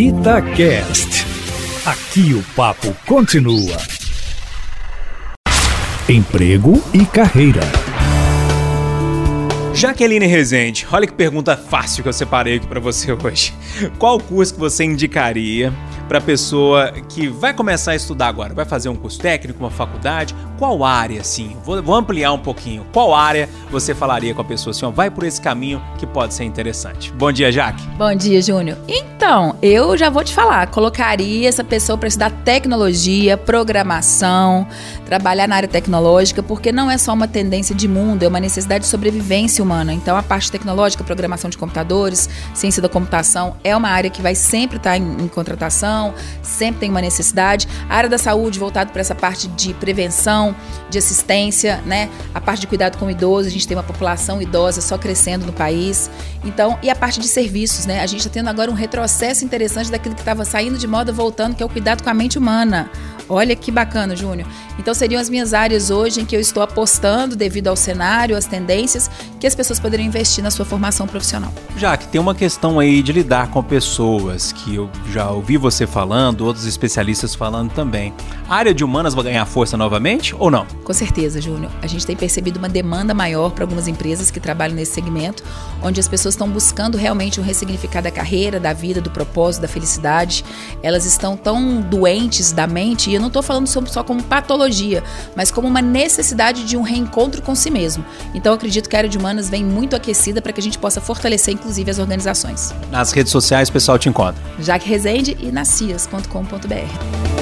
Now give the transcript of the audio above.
Itacast. Aqui o papo continua. Emprego e carreira. Jaqueline Rezende, olha que pergunta fácil que eu separei aqui para você hoje. Qual curso que você indicaria para pessoa que vai começar a estudar agora? Vai fazer um curso técnico, uma faculdade? Qual área, assim? Vou, vou ampliar um pouquinho. Qual área você falaria com a pessoa assim, ó, vai por esse caminho que pode ser interessante? Bom dia, Jaque. Bom dia, Júnior. Então, eu já vou te falar, colocaria essa pessoa para estudar tecnologia, programação, trabalhar na área tecnológica, porque não é só uma tendência de mundo, é uma necessidade de sobrevivência humana. Então, a parte tecnológica, programação de computadores, ciência da computação, é uma área que vai sempre estar em, em contratação, sempre tem uma necessidade. A área da saúde, voltado para essa parte de prevenção, de assistência, né? A parte de cuidado com o idoso, a gente tem uma população idosa só crescendo no país. Então, e a parte de serviços, né? A gente está tendo agora um retrocesso interessante daquilo que estava saindo de moda, voltando, que é o cuidado com a mente humana. Olha que bacana, Júnior. Então seriam as minhas áreas hoje em que eu estou apostando devido ao cenário, às tendências, que as pessoas poderiam investir na sua formação profissional. Já que tem uma questão aí de lidar com pessoas, que eu já ouvi você falando, outros especialistas falando também. A área de humanas vai ganhar força novamente ou não? Com certeza, Júnior. A gente tem percebido uma demanda maior para algumas empresas que trabalham nesse segmento, onde as pessoas estão buscando realmente um ressignificado da carreira, da vida, do propósito, da felicidade. Elas estão tão doentes da mente e eu não estou falando só como patologia, mas como uma necessidade de um reencontro com si mesmo. Então, acredito que a área de humanas vem muito aquecida para que a gente possa fortalecer, inclusive, as organizações. Nas redes sociais, o pessoal te encontra. Jaque Rezende e nacias.com.br.